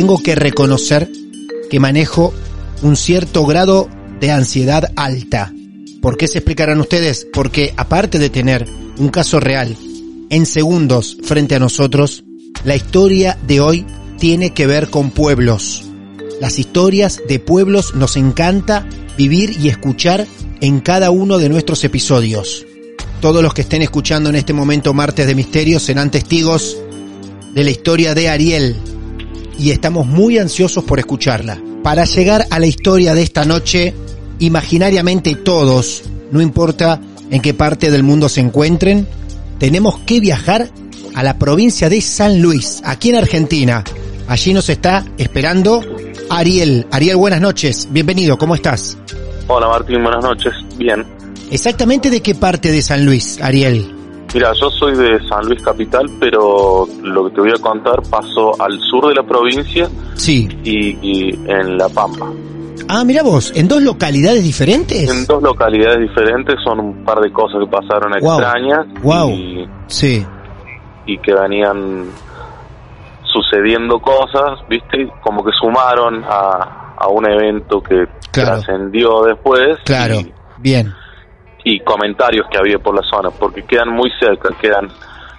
Tengo que reconocer que manejo un cierto grado de ansiedad alta. ¿Por qué se explicarán ustedes? Porque aparte de tener un caso real en segundos frente a nosotros, la historia de hoy tiene que ver con pueblos. Las historias de pueblos nos encanta vivir y escuchar en cada uno de nuestros episodios. Todos los que estén escuchando en este momento Martes de Misterios serán testigos de la historia de Ariel, y estamos muy ansiosos por escucharla. Para llegar a la historia de esta noche, imaginariamente todos, no importa en qué parte del mundo se encuentren, tenemos que viajar a la provincia de San Luis, aquí en Argentina. Allí nos está esperando Ariel. Ariel, buenas noches. Bienvenido, ¿cómo estás? Hola Martín, buenas noches. Bien. ¿Exactamente de qué parte de San Luis, Ariel? Mira, yo soy de San Luis Capital, pero lo que te voy a contar pasó al sur de la provincia sí. y, en La Pampa. Ah, mira vos, ¿en dos localidades diferentes? En dos localidades diferentes son un par de cosas que pasaron extrañas. Wow. Y, sí. Y que venían sucediendo cosas, ¿viste? Como que sumaron a, a un evento que trascendió después. Claro, bien y comentarios que había por la zona, porque quedan muy cerca, quedan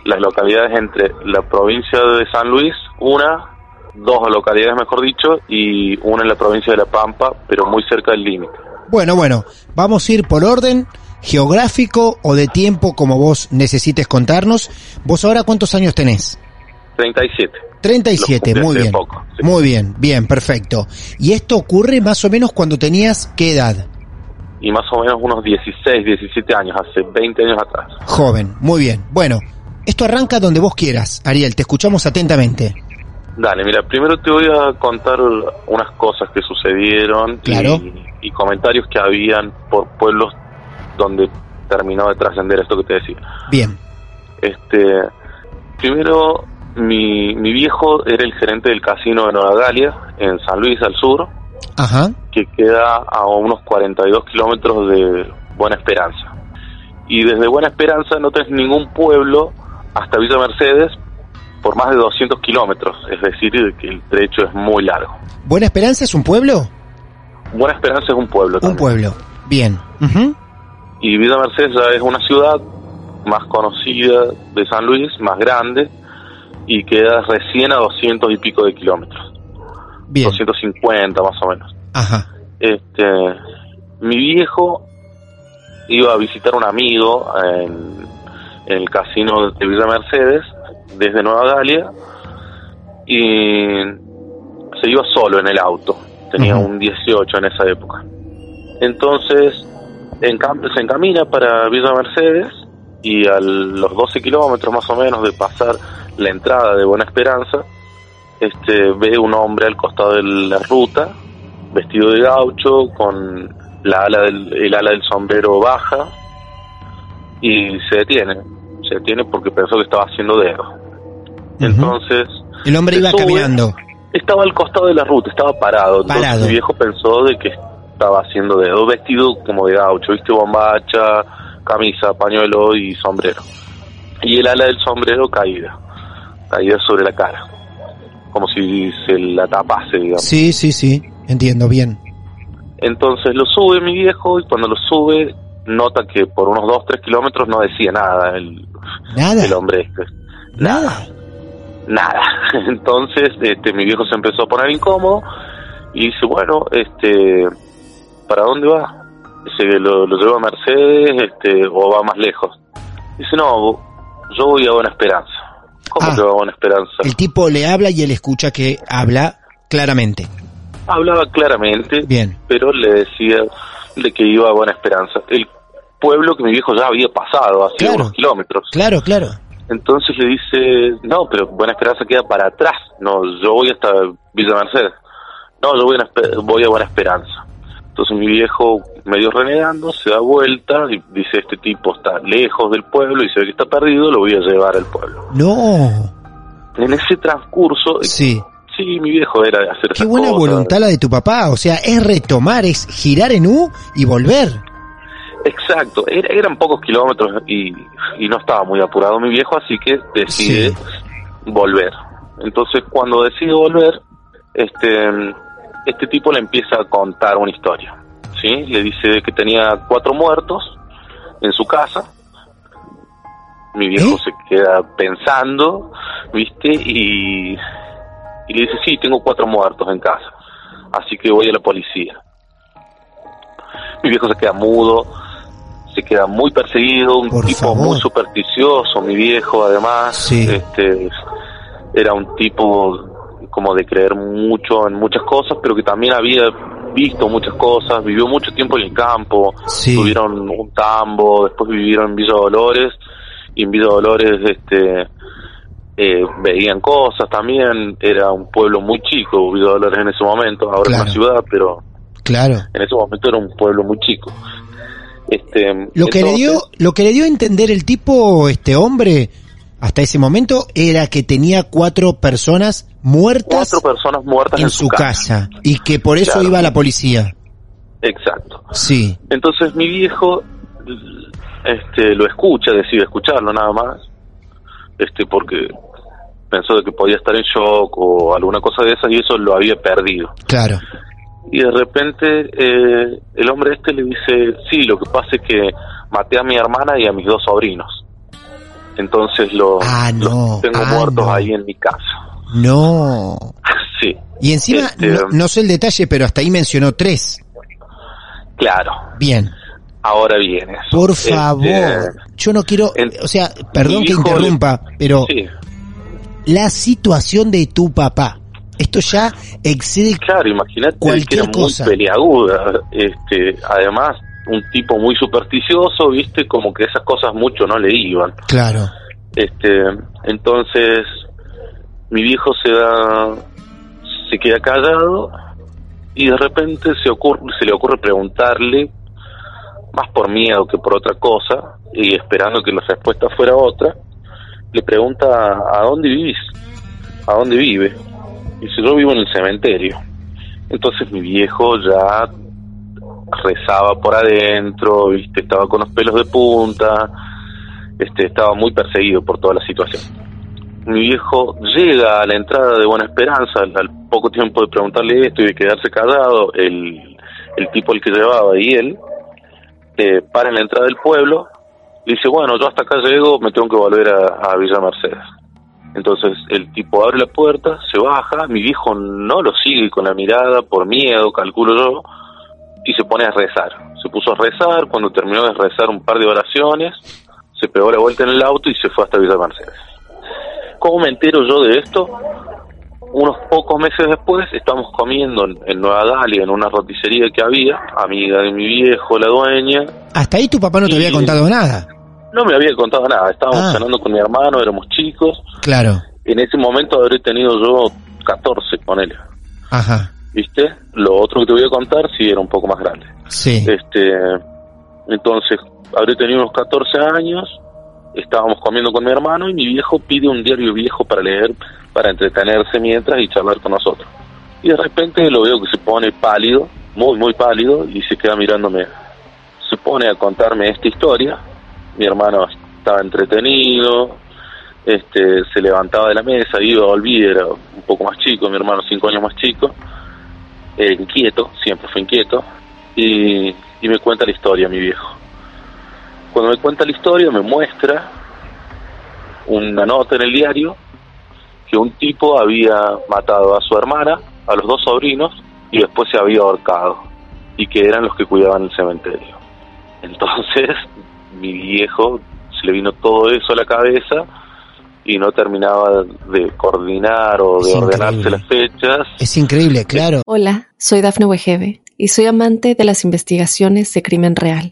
las localidades entre la provincia de San Luis, una, dos localidades mejor dicho, y una en la provincia de La Pampa, pero muy cerca del límite. Bueno, bueno, vamos a ir por orden geográfico o de tiempo como vos necesites contarnos. ¿Vos ahora cuántos años tenés? 37. 37, muy bien. Muy bien, bien, perfecto. ¿Y esto ocurre más o menos cuando tenías qué edad? Y más o menos unos 16, 17 años, hace 20 años atrás. Joven, muy bien. Bueno, esto arranca donde vos quieras, Ariel, te escuchamos atentamente. Dale, mira, primero te voy a contar unas cosas que sucedieron y, comentarios que habían por pueblos donde terminó de trascender esto que te decía. Bien. Este, primero, mi, mi viejo era el gerente del casino de Nueva Galia, en San Luis, al sur, que queda a unos 42 kilómetros de Buena Esperanza. Y desde Buena Esperanza no tenés ningún pueblo hasta Villa Mercedes por más de 200 kilómetros, es decir, que el trecho es muy largo. ¿Buena Esperanza es un pueblo? Buena Esperanza es un pueblo. Un pueblo, bien. Y Villa Mercedes ya es una ciudad más conocida de San Luis, más grande, y queda recién a 200 y pico de kilómetros. 250 más o menos. Ajá. Este, mi viejo iba a visitar un amigo en, el casino de Villa Mercedes desde Nueva Galia y se iba solo en el auto. Tenía un 18 en esa época. Entonces en, se encamina para Villa Mercedes y a los 12 kilómetros más o menos de pasar la entrada de Buena Esperanza, este, ve un hombre al costado de la ruta, vestido de gaucho, con la ala del, el ala del sombrero baja, y se detiene. Se detiene porque pensó que estaba haciendo dedo. Entonces... El hombre iba sube, caminando. Estaba al costado de la ruta, estaba parado. Entonces Parado. mi viejo pensó de que estaba haciendo dedo vestido como de gaucho, viste, bombacha, camisa, pañuelo y sombrero. Y el ala del sombrero caída, caída sobre la cara, como si se la tapase, digamos. Sí, sí, sí. Entiendo bien. Entonces lo sube mi viejo y cuando lo sube nota que por unos 2, 3 kilómetros no decía nada el, Nada. el hombre este. Nada. Nada. Entonces este, mi viejo se empezó a poner incómodo y dice, bueno, este, ¿para dónde va? Dice que lo, lo lleva a Mercedes este, o va más lejos. Dice, no, yo voy a Buena Esperanza. ¿Cómo Ah. va a Buena Esperanza? El tipo le habla y él escucha que habla claramente. Hablaba claramente, Bien. pero le decía de que iba a Buena Esperanza. El pueblo que mi viejo ya había pasado, hace Claro. unos kilómetros. Claro, claro. Entonces le dice, no, pero Buena Esperanza queda para atrás. No, yo voy hasta Villa Mercedes. No, yo voy a, voy a Buena Esperanza. Entonces mi viejo, medio renegando, se da vuelta y dice, este tipo está lejos del pueblo y se ve que está perdido, lo voy a llevar al pueblo. No. En ese transcurso, Sí. sí, mi viejo era de hacer Qué buena cosas. voluntad la de tu papá. O sea, es retomar, es girar en U y volver. Exacto, Era- eran pocos kilómetros y, y no estaba muy apurado mi viejo, así que decide Sí. volver. Entonces, cuando decide volver, este, este tipo le empieza a contar una historia. ¿sí? Le dice que tenía cuatro muertos en su casa. Mi viejo ¿Eh? se queda pensando, ¿viste? Y, y le dice, sí, tengo cuatro muertos en casa, así que voy a la policía. Mi viejo se queda mudo, se queda muy perseguido, un Por tipo favor. muy supersticioso, mi viejo además, Sí. este era un tipo como de creer mucho en muchas cosas, pero que también había visto muchas cosas, vivió mucho tiempo en el campo, Sí. tuvieron un tambo, después vivieron en Villa Dolores, y en Villa Dolores este eh, veían cosas también, era un pueblo muy chico, Villa Dolores en ese momento, ahora es Claro. una ciudad, pero Claro. en ese momento era un pueblo muy chico. Este, Lo que le dio, lo que le dio a entender el tipo, este hombre, hasta ese momento, era que tenía cuatro personas muertas cuatro personas muertas en su casa. y que por eso Claro. iba la policía. Exacto. Sí. Entonces mi viejo este lo escucha, decide escucharlo nada más, este porque pensó de que podía estar en shock o alguna cosa de esas y eso lo había perdido. Claro. Y de repente eh, el hombre este le dice, sí, lo que pasa es que maté a mi hermana y a mis dos sobrinos. Entonces los, Ah, no. los tengo Ah, muertos no. ahí en mi casa. No. sí, Y encima, Este, no, no sé el detalle, pero hasta ahí mencionó tres. claro. Bien. Ahora viene. eso. Por Este, favor. Yo no quiero, o sea, perdón que le- interrumpa, pero Sí, la situación de tu papá, esto ya excede claro, imagínate que Cualquier era cosa. muy peleaguda. Este, además, un tipo muy supersticioso, viste, como que esas cosas mucho no le iban. Claro. Este, entonces, mi viejo se da, se queda callado y de repente se ocurre, se le ocurre preguntarle, más por miedo que por otra cosa, y esperando que la respuesta fuera otra, le pregunta a dónde vivís, a dónde vive. Dice, yo vivo en el cementerio. Entonces mi viejo ya rezaba por adentro, viste, estaba con los pelos de punta, este, estaba muy perseguido por toda la situación. Mi viejo llega a la entrada de Buena Esperanza, al, poco tiempo de preguntarle esto y de quedarse callado, el, el tipo al que llevaba y él, eh, para en la entrada del pueblo, dice, bueno, yo hasta acá llego, me tengo que volver a, a Villa Mercedes. Entonces el tipo abre la puerta, se baja, mi viejo no lo sigue con la mirada por miedo, calculo yo, y se pone a rezar. Se puso a rezar, cuando terminó de rezar un par de oraciones, se pegó la vuelta en el auto y se fue hasta Villa Mercedes. ¿Cómo me entero yo de esto? Unos pocos meses después estamos comiendo en, en Nueva Dalia, en una roticería que había, amiga de mi viejo, la dueña. Hasta ahí tu papá no te había contado nada. No me había contado nada, estábamos Ah. cenando con mi hermano, éramos chicos. Claro. En ese momento habré tenido yo 14, ponele. Ajá. ¿Viste? Lo otro que te voy a contar sí era un poco más grande. Sí. Este, entonces, habré tenido unos 14 años estábamos comiendo con mi hermano y mi viejo pide un diario viejo para leer, para entretenerse mientras y charlar con nosotros. Y de repente lo veo que se pone pálido, muy, muy pálido, y se queda mirándome. Se pone a contarme esta historia. Mi hermano estaba entretenido, este, se levantaba de la mesa, iba, volvía, era un poco más chico, mi hermano cinco años más chico, eh, inquieto, siempre fue inquieto, y, y me cuenta la historia, mi viejo. Cuando me cuenta la historia me muestra una nota en el diario que un tipo había matado a su hermana, a los dos sobrinos, y después se había ahorcado, y que eran los que cuidaban el cementerio. Entonces, mi viejo se le vino todo eso a la cabeza y no terminaba de coordinar o de Es ordenarse increíble. las fechas. Es increíble, claro. Hola, soy Dafne Wegebe y soy amante de las investigaciones de crimen real.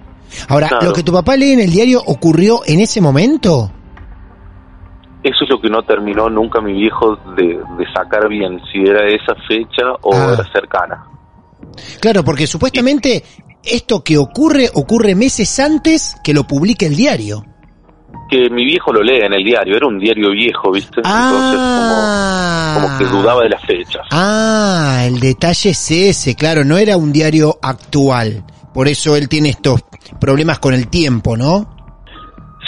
Ahora, Claro. lo que tu papá lee en el diario ocurrió en ese momento. Eso es lo que no terminó nunca mi viejo de, de sacar bien, si era esa fecha o Ah. era cercana. Claro, porque supuestamente esto que ocurre ocurre meses antes que lo publique el diario. Que mi viejo lo lee en el diario, era un diario viejo, ¿viste? Ah. Entonces como, como que dudaba de las fechas. Ah, el detalle es ese, claro, no era un diario actual. Por eso él tiene estos problemas con el tiempo, ¿no?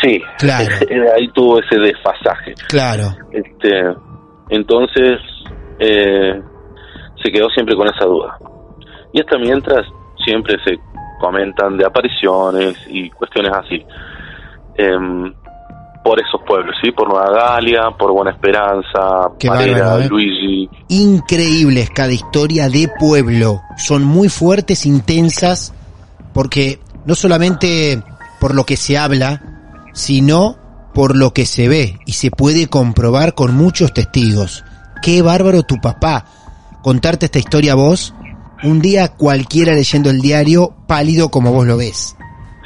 Sí, Claro. ahí tuvo ese desfasaje. Claro. Este, entonces eh, se quedó siempre con esa duda. Y hasta mientras siempre se comentan de apariciones y cuestiones así. Em, por esos pueblos, ¿sí? Por Nueva Galia, por Buena Esperanza, Parera, bárbaro, ¿eh? Luigi. Increíbles cada historia de pueblo. Son muy fuertes, intensas, porque no solamente por lo que se habla, sino por lo que se ve y se puede comprobar con muchos testigos. Qué bárbaro tu papá. Contarte esta historia a vos, un día cualquiera leyendo el diario, pálido como vos lo ves.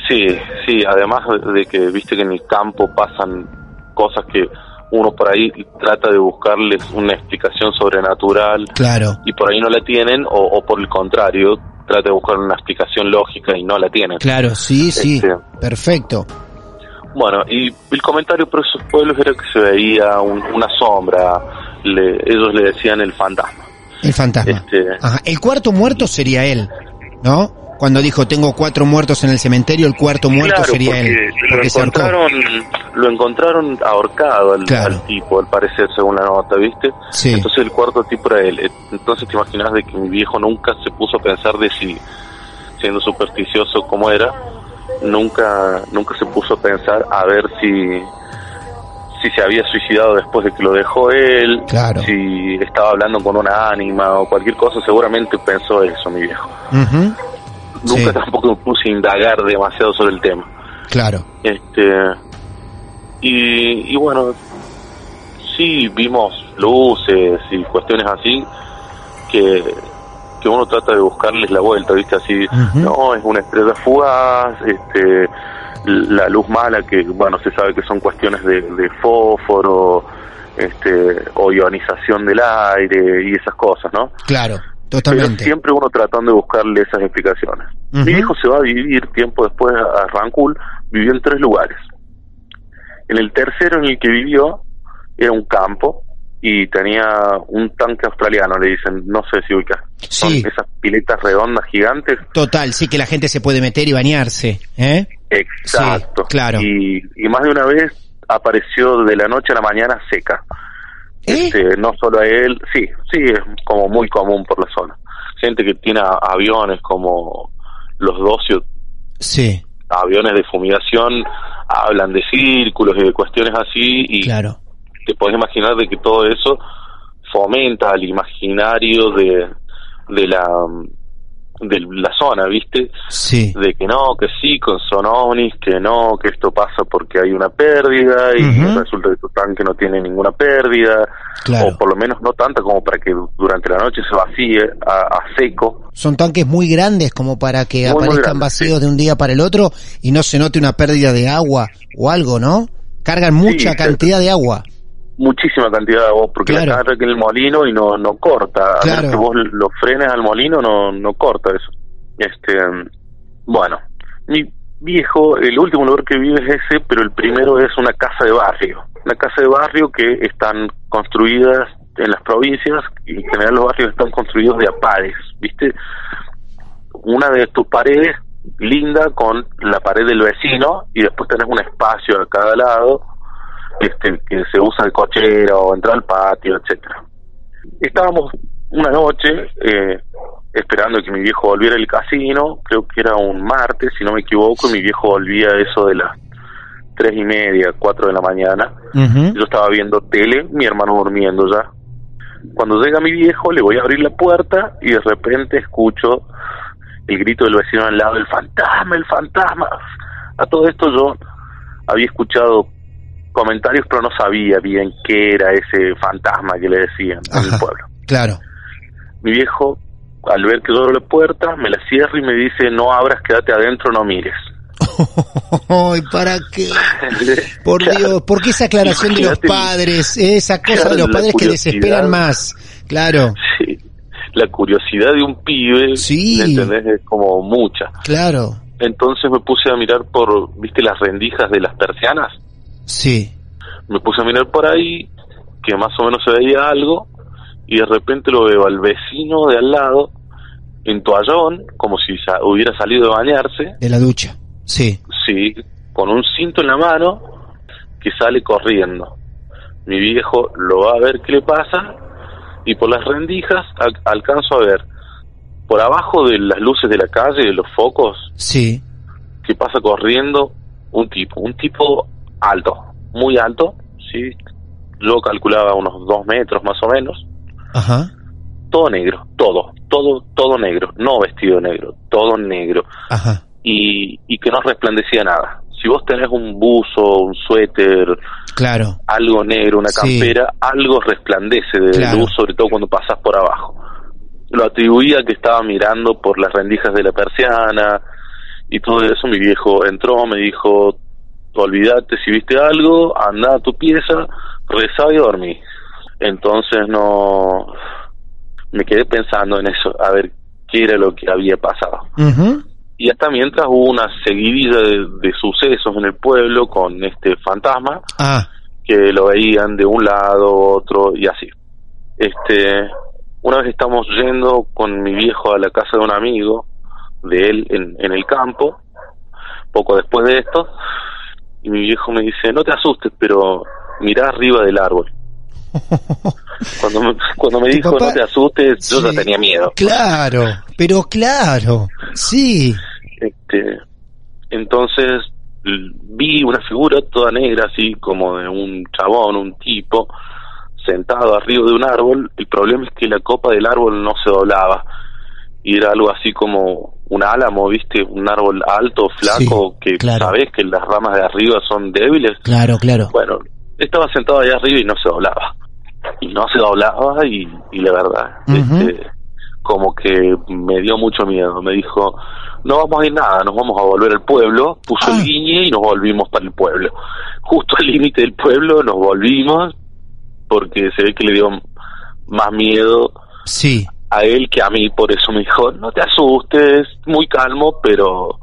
Sí, sí, además de que viste que en el campo pasan cosas que uno por ahí trata de buscarles una explicación sobrenatural Claro, y por ahí no la tienen o, o por el contrario trata de buscar una explicación lógica y no la tienen. claro, sí, sí, Este. perfecto. Bueno, y el comentario por esos pueblos era que se veía un- una sombra, le- ellos le decían el fantasma. El fantasma. Este, Ajá. El cuarto muerto sería él, ¿no? Cuando dijo tengo cuatro muertos en el cementerio, el cuarto muerto claro, sería porque él. lo Porque encontraron, lo encontraron ahorcado al, Claro. al tipo, al parecer, según la nota, ¿viste? Sí. Entonces el cuarto tipo era él. Entonces te imaginas de que mi viejo nunca se puso a pensar de si, siendo supersticioso como era, nunca, nunca se puso a pensar a ver si, si se había suicidado después de que lo dejó él, Claro. si estaba hablando con una ánima o cualquier cosa, seguramente pensó eso mi viejo. Ujú, Nunca Sí. tampoco me puse a indagar demasiado sobre el tema. Claro. Este y, y bueno, sí vimos luces y cuestiones así que, que uno trata de buscarles la vuelta, ¿viste? Así, no, es una estrella fugaz, este la luz mala que, bueno, se sabe que son cuestiones de, de fósforo, este, o ionización del aire y esas cosas, ¿no? Claro, Pero totalmente. siempre uno tratando de buscarle esas explicaciones. Mi hijo se va a vivir tiempo después a Rancul, vivió en tres lugares. En el tercero en el que vivió era un campo y tenía un tanque australiano, le dicen, no sé si ubicas. Son Sí. esas piletas redondas gigantes. Total, sí que la gente se puede meter y bañarse, ¿eh? Exacto. Sí, claro. Y, y más de una vez apareció de la noche a la mañana seca. ¿Eh? Este, no solo a él, sí, sí, es como muy común por la zona. Gente que tiene aviones como los docios, Sí, aviones de fumigación, hablan de círculos y de cuestiones así y claro. te puedes imaginar de que todo eso fomenta el imaginario de, de la de la zona, ¿viste? Sí. De que no, que sí, con son ovnis, que no, que esto pasa porque hay una pérdida y Ujú. resulta que tu tanque no tiene ninguna pérdida, Claro. o por lo menos no tanta como para que durante la noche se vacíe a, a seco. Son tanques muy grandes como para que Muy, muy aparezcan grandes, vacíos sí. de un día para el otro y no se note una pérdida de agua o algo, ¿no? Cargan mucha Sí, cantidad de agua. Muchísima cantidad de agua, porque Claro. la carga en el molino y no, no corta. A Claro. menos que vos lo frenes al molino, no, no corta eso. Este, bueno, mi viejo, el último lugar que vive es ese, pero el primero es una casa de barrio. Una casa de barrio que están construidas en las provincias y en general los barrios están construidos de apares, ¿viste? Una de tus paredes linda con la pared del vecino y después tenés un espacio a cada lado este que se usa el cochero o entrar al patio, etcétera. Estábamos una noche eh, esperando que mi viejo volviera del casino, creo que era un martes, si no me equivoco, y mi viejo volvía a eso de las tres y media, cuatro de la mañana. Yo estaba viendo tele, mi hermano durmiendo ya. Cuando llega mi viejo, le voy a abrir la puerta y de repente escucho el grito del vecino al lado, el fantasma, el fantasma. A todo esto yo había escuchado comentarios, pero no sabía bien qué era ese fantasma que le decían en Ajá. el pueblo. Claro. Mi viejo, al ver que yo abro la puerta, me la cierra y me dice, no abras, quédate adentro, no mires. Ay, ¿para qué? Por Claro. Dios, ¿por qué esa aclaración de los padres? Esa cosa Claro, de los padres que desesperan más. Claro, Sí, la curiosidad de un pibe, Sí. ¿me entendés? Es como mucha. claro. Entonces me puse a mirar por, ¿viste las rendijas de las persianas? Sí. Me puse a mirar por ahí, que más o menos se veía algo, y de repente lo veo al vecino de al lado, en toallón, como si sa- hubiera salido de bañarse, De la ducha. Sí. sí, con un cinto en la mano, que sale corriendo. Mi viejo lo va a ver qué le pasa, y por las rendijas al- alcanzo a ver, por abajo de las luces de la calle, de los focos, Sí. que pasa corriendo un tipo, un tipo alto, muy alto, sí, yo calculaba unos dos metros más o menos, Ajá. todo negro, todo, todo, todo negro, no vestido negro, todo negro, Ajá. y, y que no resplandecía nada. Si vos tenés un buzo, un suéter, Claro. algo negro, una Sí. campera, algo resplandece de Claro. luz, sobre todo cuando pasás por abajo. Lo atribuía que estaba mirando por las rendijas de la persiana y todo eso. Mi viejo entró, me dijo, olvídate si viste algo, anda a tu pieza, rezá y dormí. Entonces no... Me quedé pensando en eso, a ver qué era lo que había pasado Ujú. y hasta mientras hubo una seguidilla de, de sucesos en el pueblo con este fantasma Ah, que lo veían de un lado otro y así este una vez estamos yendo con mi viejo a la casa de un amigo de él en, en el campo poco después de esto y mi viejo me dice no te asustes pero mirá arriba del árbol cuando me, cuando me dijo papá- no te asustes yo sí. ya tenía miedo Claro, pero claro. Sí. Este, entonces vi una figura toda negra, así como de un chabón, un tipo, sentado arriba de un árbol. El problema es que la copa del árbol no se doblaba. Y era algo así como un álamo, ¿viste? Un árbol alto, flaco, Sí, que claro. sabes que las ramas de arriba son débiles. Claro, claro. Bueno, estaba sentado allá arriba y no se doblaba. Y no se doblaba y, y la verdad, este, como que me dio mucho miedo. Me dijo, no vamos a ir nada, nos vamos a volver al pueblo. Puso Ah. el guiñe y nos volvimos para el pueblo. Justo al límite del pueblo nos volvimos porque se ve que le dio más miedo Sí. A él que a mí. Por eso me dijo, no te asustes, muy calmo, pero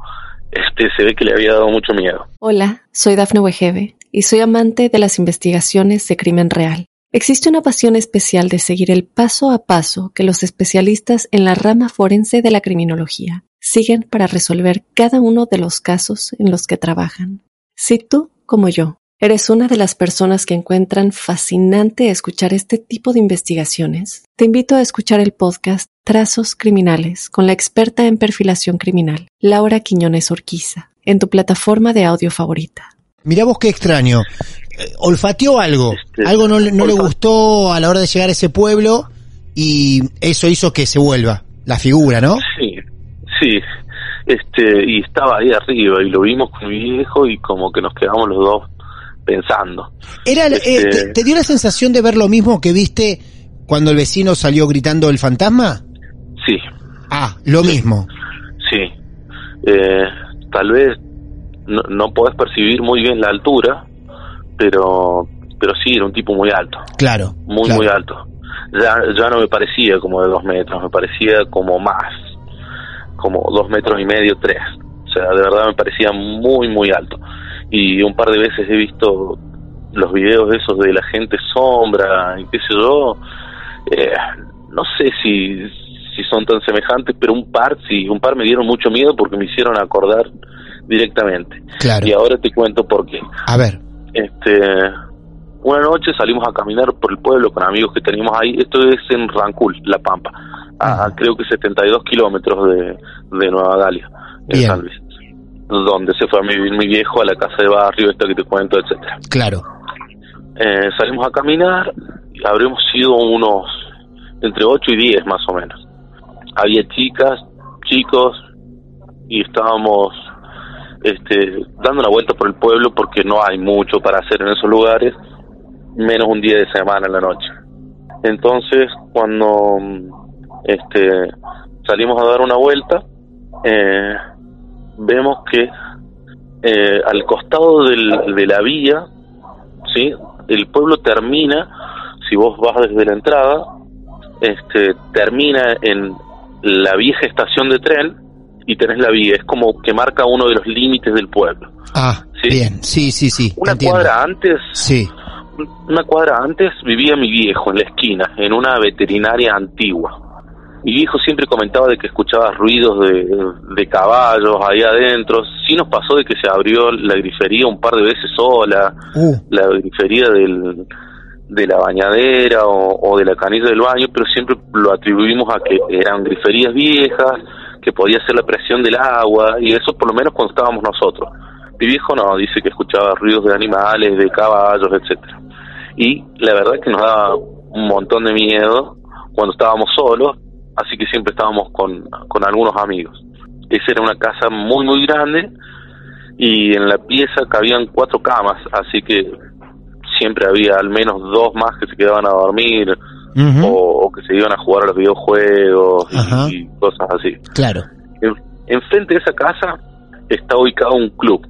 este se ve que le había dado mucho miedo. Hola, soy Dafne Wegebe y soy amante de las investigaciones de crimen real. Existe una pasión especial de seguir el paso a paso que los especialistas en la rama forense de la criminología siguen para resolver cada uno de los casos en los que trabajan. Si tú, como yo, eres una de las personas que encuentran fascinante escuchar este tipo de investigaciones, te invito a escuchar el podcast Trazos Criminales con la experta en perfilación criminal, Laura Quiñones Orquiza, en tu plataforma de audio favorita. Mirá vos qué extraño. Eh, olfateó algo. Este, algo no, le- no le gustó a la hora de llegar a ese pueblo y eso hizo que se vuelva la figura, ¿no? Sí, Sí, este, y estaba ahí arriba y lo vimos con mi viejo y como que nos quedamos los dos pensando. Era, eh, Este- te, te dio la sensación de ver lo mismo que viste cuando el vecino salió gritando el fantasma? Sí, Ah, lo mismo. sí. Eh, tal vez no, no podés percibir muy bien la altura, pero, pero sí, era un tipo muy alto, Claro. muy, claro. muy alto. Ya, ya no me parecía como de dos metros, me parecía como más, como dos metros y medio, tres. O sea, de verdad me parecía muy, muy alto. Y un par de veces he visto los videos esos de la gente sombra y qué sé yo. Eh, no sé si, si son tan semejantes, pero un par, sí, un par me dieron mucho miedo porque me hicieron acordar directamente. Claro. Y ahora te cuento por qué. A ver. Este, una noche salimos a caminar por el pueblo con amigos que teníamos ahí. Esto es en Rancul, La Pampa, a, creo que 72 kilómetros de, de Nueva Galia, en Bien. San Luis, donde se fue a vivir mi viejo a la casa de barrio, esta que te cuento, etcétera. Claro. Eh, salimos a caminar habremos sido unos entre 8 y 10 más o menos. Había chicas, chicos y estábamos este, dando una vuelta por el pueblo porque no hay mucho para hacer en esos lugares, menos un día de semana en la noche. Entonces, cuando este, salimos a dar una vuelta, eh, vemos que eh, al costado del- de la vía, ¿sí? el pueblo termina, si vos vas desde la entrada, este, termina en la vieja estación de tren y tenés la vía, es como que marca uno de los límites del pueblo. Ah, Sí. bien. Sí, sí, sí. Una entiendo. cuadra antes, Sí. una cuadra antes vivía mi viejo en la esquina, en una veterinaria antigua. Mi viejo siempre comentaba de que escuchaba ruidos de, de caballos ahí adentro. Sí nos pasó de que se abrió la grifería un par de veces sola, Uh, la grifería del, de la bañadera o, o de la canilla del baño, pero siempre lo atribuimos a que eran griferías viejas, que podía ser la presión del agua, y eso por lo menos cuando estábamos nosotros. Mi viejo no, dice que escuchaba ruidos de animales, de caballos, etcétera. Y la verdad es que nos daba un montón de miedo cuando estábamos solos, así que siempre estábamos con, con algunos amigos. Esa era una casa muy, muy grande y en la pieza cabían cuatro camas, así que siempre había al menos dos más que se quedaban a dormir o, o que se iban a jugar a los videojuegos y, cosas así. Claro. En- enfrente de esa casa está ubicado un club,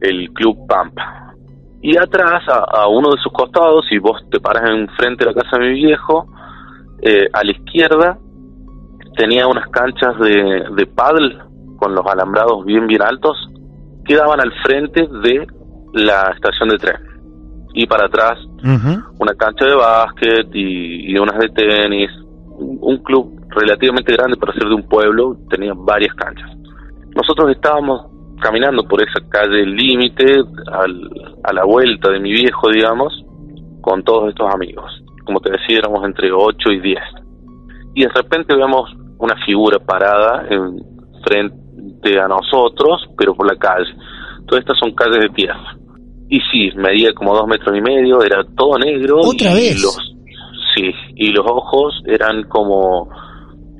el Club Pampa. Y atrás, a, a uno de sus costados, si vos te paras enfrente de la casa de mi viejo, eh, a la izquierda tenía unas canchas de, de paddle con los alambrados bien, bien altos, que daban al frente de la estación de tren. Y para atrás una cancha de básquet y, y unas de tenis. Un un club relativamente grande para ser de un pueblo, tenía varias canchas. Nosotros estábamos caminando por esa calle límite, a la vuelta de mi viejo, digamos, con todos estos amigos. Como te decía, éramos entre 8 y 10. Y de repente vemos una figura parada en frente a nosotros, pero por la calle. Todas estas son calles de tierra. Y sí, medía como dos metros y medio, era todo negro. ¿Otra y vez? Los, sí, y los ojos eran como,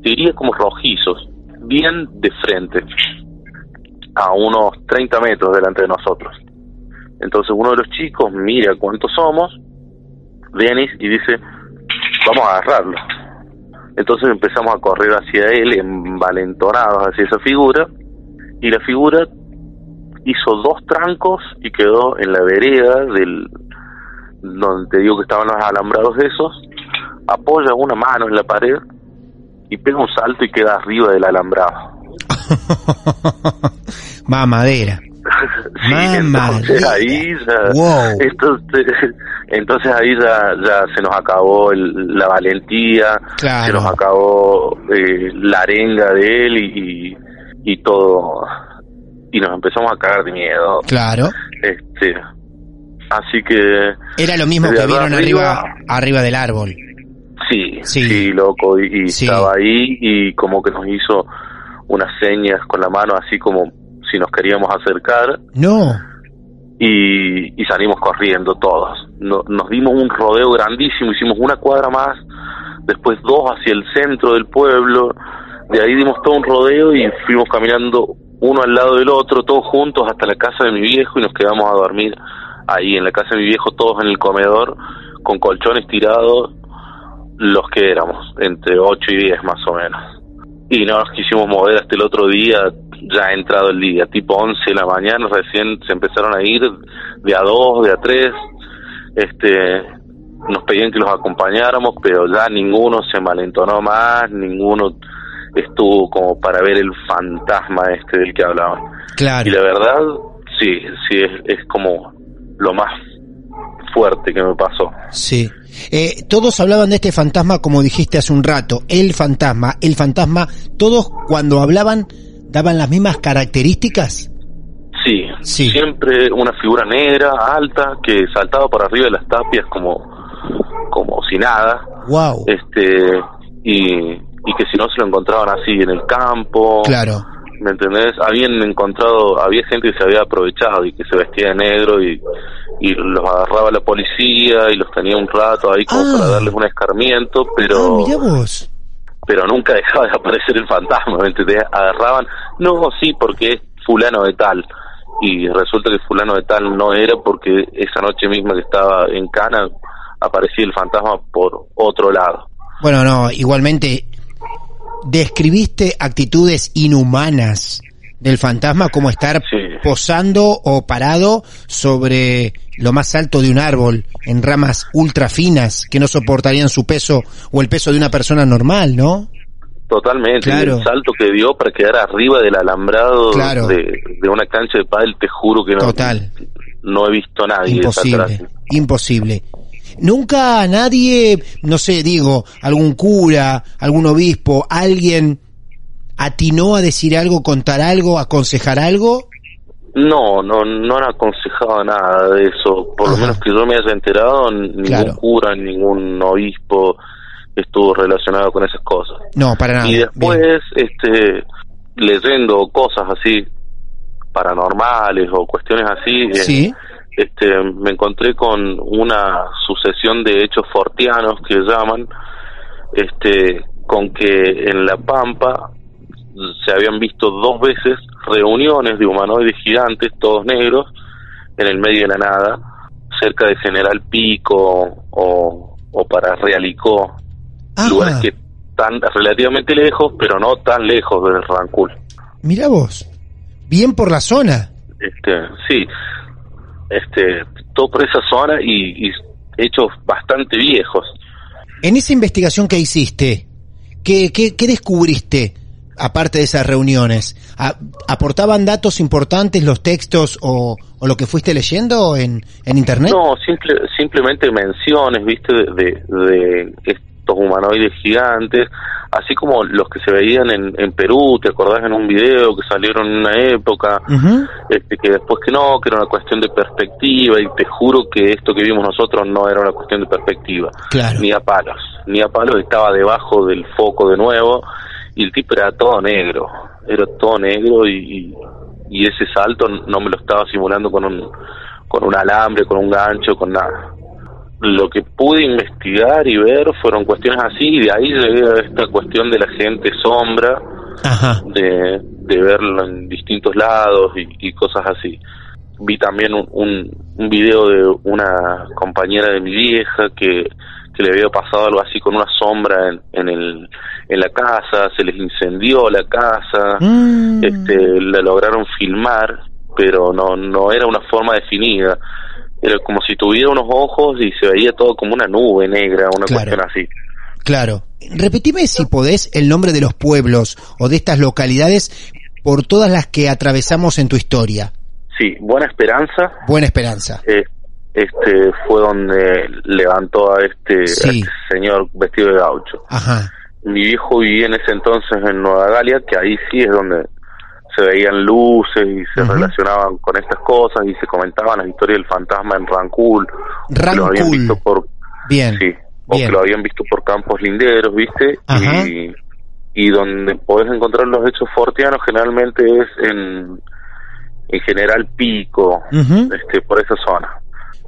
diría como rojizos, bien de frente, a unos 30 metros delante de nosotros. Entonces uno de los chicos mira cuántos somos, Denis, y dice, vamos a agarrarlo. Entonces empezamos a correr hacia él, envalentonados hacia esa figura, y la figura hizo dos trancos y quedó en la vereda del donde te digo que estaban los alambrados esos, apoya una mano en la pared y pega un salto y queda arriba del alambrado. Mamadera. Sí, entonces Mamadera. ahí ya, Wow. entonces, entonces ahí ya, ya se nos acabó el- la valentía, Claro. se nos acabó eh, la arenga de él y, y, y todo, y nos empezamos a cagar de miedo. Claro. Este, así que Era lo mismo que vieron arriba- arriba, arriba del árbol. sí, Sí. sí, loco, y, y Sí. estaba ahí y como que nos hizo unas señas con la mano así como si nos queríamos acercar No. y, y salimos corriendo todos. No- nos dimos un rodeo grandísimo, hicimos una cuadra más, después dos hacia el centro del pueblo, de ahí dimos todo un rodeo y fuimos caminando uno al lado del otro, todos juntos hasta la casa de mi viejo y nos quedamos a dormir ahí en la casa de mi viejo, todos en el comedor, con colchones tirados, los que éramos, entre 8 y 10 más o menos. Y no nos quisimos mover hasta el otro día, ya ha entrado el día, tipo 11 de la mañana, recién se empezaron a ir de a dos, de a tres, este, nos pedían que los acompañáramos, pero ya ninguno se malentonó más, ninguno estuvo como para ver el fantasma este del que hablaban. Claro. Y la verdad, sí, sí, es, es como lo más fuerte que me pasó. Sí. Eh, todos hablaban de este fantasma como dijiste hace un rato, el fantasma, el fantasma, todos cuando hablaban daban las mismas características. Sí, Sí. siempre una figura negra, alta, que saltaba por arriba de las tapias como, como si nada, Wow. este, y, y que si no se lo encontraban así en el campo, Claro. ¿Me entendés? Habían encontrado, había gente que se había aprovechado y que se vestía de negro y, y los agarraba la policía y los tenía un rato ahí como Ah. para darles un escarmiento, Ah, pero mirá vos. pero nunca dejaba de aparecer el fantasma, ¿me entendés? Agarraban, no, sí, porque es fulano de tal, y resulta que fulano de tal no era porque esa noche misma que estaba en Cana aparecía el fantasma por otro lado. Bueno, no, igualmente describiste actitudes inhumanas del fantasma como estar Sí. posando o parado sobre lo más alto de un árbol en ramas ultra finas que no soportarían su peso o el peso de una persona normal, ¿no? Totalmente, Claro. el salto que dio para quedar arriba del alambrado Claro. de, de una cancha de pádel, te juro que no, Total. no he visto a nadie Imposible, imposible. Nunca nadie, no sé, digo, algún cura, algún obispo, alguien atinó a decir algo, contar algo, aconsejar algo. No, no, no han aconsejado nada de eso. Por Ajá. lo menos que yo me haya enterado, ningún Claro. cura, ningún obispo estuvo relacionado con esas cosas. No, para nada. y después, Bien. este, leyendo cosas así paranormales o cuestiones así, eh, Sí, este, me encontré con una sucesión de hechos fortianos que llaman, este, con que en La Pampa se habían visto dos veces reuniones de humanoides gigantes, todos negros, en el medio de la nada, cerca de General Pico o, o para Realicó, Ajá. lugares que están relativamente lejos, pero no tan lejos del Rancul. mira vos. Bien por la zona. Este, sí, este, todo por esa zona y, y hechos bastante viejos. En esa investigación que hiciste, ¿qué, qué, qué descubriste? Aparte de esas reuniones, ¿A- ¿aportaban datos importantes los textos o, o lo que fuiste leyendo en, en internet? No, simple, simplemente menciones, viste, de, de, de estos humanoides gigantes, así como los que se veían en, en Perú, ¿te acordás en un video que salieron en una época? Este, que después que no, que era una cuestión de perspectiva y te juro que esto que vimos nosotros no era una cuestión de perspectiva, Claro. ni a palos, ni a palos estaba debajo del foco de nuevo y el tipo era todo negro, era todo negro y, y, y ese salto no me lo estaba simulando con un, con un alambre, con un gancho, con nada. Lo que pude investigar y ver fueron cuestiones así y de ahí llegué a esta cuestión de la gente sombra, Ajá. de, de verlo en distintos lados y, y cosas así. Vi también un, un, un video de una compañera de mi vieja que, que le había pasado algo así con una sombra en, en, el, en la casa, se les incendió la casa, Mm. este, la lograron filmar, pero no, no era una forma definida. Era como si tuviera unos ojos y se veía todo como una nube negra, una Claro. cuestión así. Claro. Repetime si podés el nombre de los pueblos o de estas localidades por todas las que atravesamos en tu historia. Sí, Buena Esperanza, Buena Esperanza. eh, este fue donde levantó a este, a este señor vestido de gaucho. Ajá. Mi viejo vivía en ese entonces en Nueva Galia, que ahí sí es donde se veían luces y se relacionaban con estas cosas y se comentaban las historias del fantasma en Rancul. que lo habían Rancul. visto por, Bien. sí, o bien. que lo habían visto por campos linderos, ¿viste? Ajá. Y, y donde podés encontrar los hechos fortianos generalmente es en, en General Pico, este, por esa zona.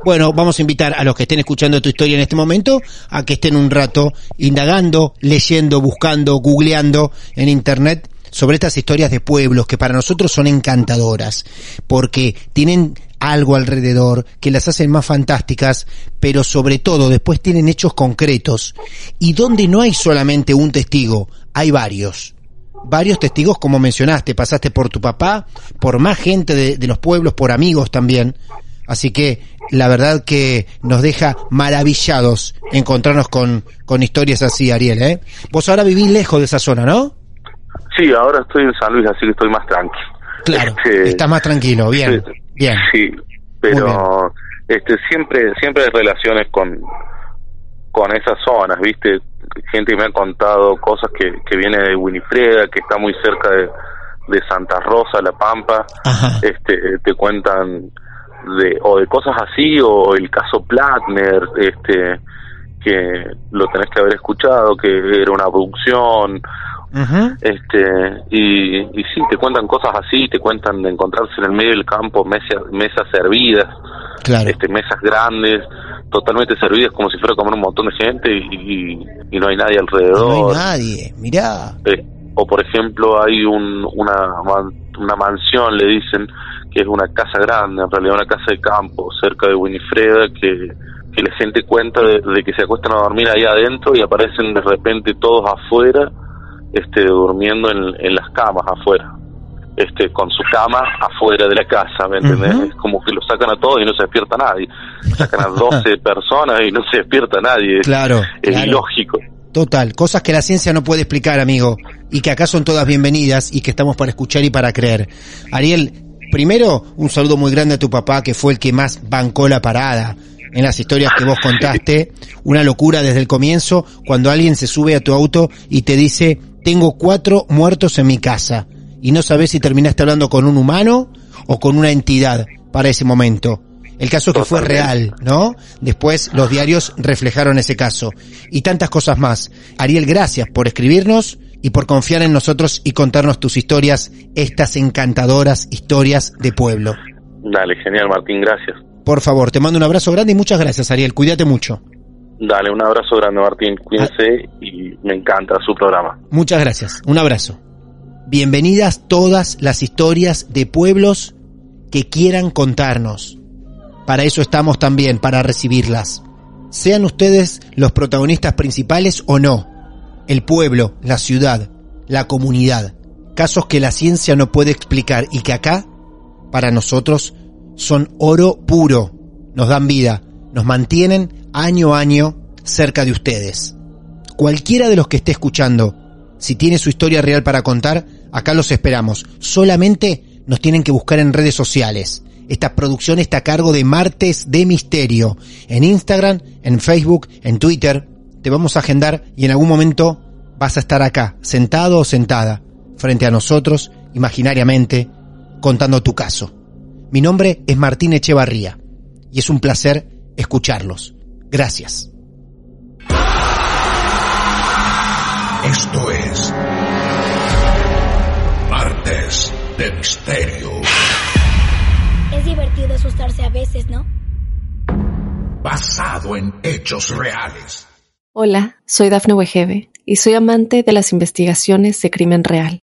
Bueno, vamos a invitar a los que estén escuchando tu historia en este momento a que estén un rato indagando, leyendo, buscando, googleando en internet sobre estas historias de pueblos que para nosotros son encantadoras, porque tienen algo alrededor que las hacen más fantásticas, pero sobre todo después tienen hechos concretos. Y donde no hay solamente un testigo, hay varios. Varios testigos, como mencionaste, pasaste por tu papá, por más gente de, de los pueblos, por amigos también. Así que la verdad que nos deja maravillados encontrarnos con, con historias así, Ariel. ¿eh? Vos ahora vivís lejos de esa zona, ¿no? Sí, ahora estoy en San Luis, así que estoy más tranquilo. Claro, Este, estás más tranquilo, bien, sí, bien. Sí, pero este siempre siempre hay relaciones con con esas zonas, ¿viste? Gente que me ha contado cosas que, que viene de Winifreda, que está muy cerca de, de Santa Rosa, La Pampa. Ajá. Este, te cuentan de o de cosas así o el caso Platner, este que lo tenés que haber escuchado, que era una este y, y sí te cuentan cosas así te cuentan de encontrarse en el medio del campo mesas mesas servidas Claro. este mesas grandes totalmente servidas como si fuera a comer un montón de gente y, y- y no hay nadie No alrededor hay nadie, mirá. Eh, o por ejemplo hay un, una una mansión le dicen que es una casa grande en realidad una casa de campo cerca de Winifreda que que la gente cuenta de, de que se acuestan a dormir ahí adentro y aparecen de repente todos afuera este durmiendo en, en las camas afuera este con su cama afuera de la casa ¿me entendés? Es como que lo sacan a todos y no se despierta nadie sacan a 12 personas y no se despierta nadie Es- Claro, es claro. ilógico Total, cosas que la ciencia no puede explicar, amigo, y que acá son todas bienvenidas y que estamos para escuchar y para creer. Ariel, primero, un saludo muy grande a tu papá, que fue el que más bancó la parada en las historias que vos contaste. Una locura desde el comienzo, cuando alguien se sube a tu auto y te dice, tengo cuatro muertos en mi casa, y no sabes si terminaste hablando con un humano o con una entidad para ese momento. El caso que fue real, ¿no? Después los diarios reflejaron ese caso. Y tantas cosas más. Ariel, gracias por escribirnos y por confiar en nosotros y contarnos tus historias, estas encantadoras historias de pueblo. dale genial Martín gracias Por favor, te mando un abrazo grande y muchas gracias, Ariel. Cuídate mucho. Dale, un abrazo grande Martín, cuídense y me encanta su programa. Muchas gracias. Un abrazo. Bienvenidas todas las historias de pueblos que quieran contarnos. Para eso estamos también, para recibirlas. Sean ustedes los protagonistas principales o no. El pueblo, la ciudad, la comunidad. Casos que la ciencia no puede explicar y que acá, para nosotros, son oro puro. Nos dan vida, nos mantienen año a año cerca de ustedes. Cualquiera de los que esté escuchando, si tiene su historia real para contar, acá los esperamos. Solamente nos tienen que buscar en redes sociales. Esta producción está a cargo de Martes de Misterio. En Instagram, en Facebook, en Twitter. Te vamos a agendar y en algún momento vas a estar acá, sentado o sentada, frente a nosotros, imaginariamente, contando tu caso. Mi nombre es Martín Echevarría y es un placer escucharlos. Gracias. Esto es Martes de Misterio. Es divertido asustarse a veces, ¿no? Basado en hechos reales. Hola, soy Dafne Wegebe y soy amante de las investigaciones de crimen real.